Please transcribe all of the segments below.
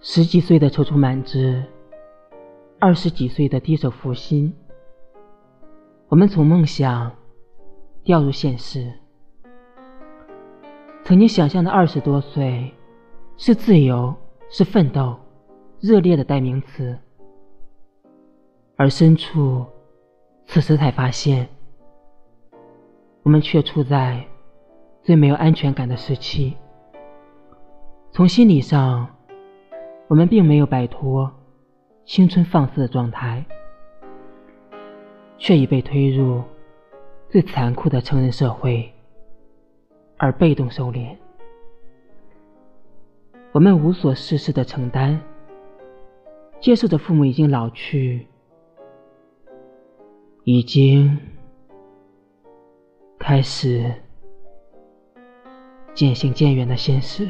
十几岁的踌躇满志，二十几岁的低手负心，我们从梦想掉入现实。曾经想象的二十多岁，是自由，是奋斗，热烈的代名词。而深处，此时才发现，我们却处在最没有安全感的时期。从心理上，我们并没有摆脱青春放肆的状态，却已被推入最残酷的成人社会，而被动收敛。我们无所事事的承担，接受着父母已经老去、已经开始渐行渐远的现实。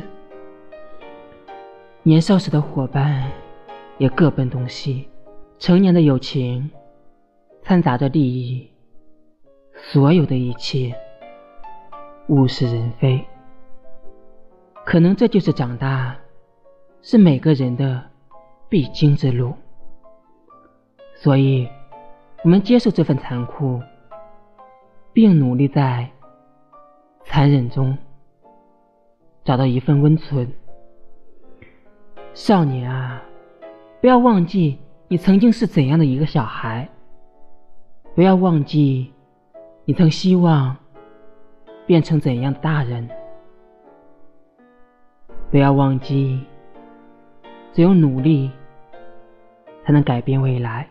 年少时的伙伴也各奔东西，成年的友情掺杂着利益，所有的一切物是人非。可能这就是长大，是每个人的必经之路。所以，我们接受这份残酷，并努力在残忍中找到一份温存。少年啊，不要忘记你曾经是怎样的一个小孩。不要忘记，你曾希望变成怎样的大人。不要忘记，只有努力才能改变未来。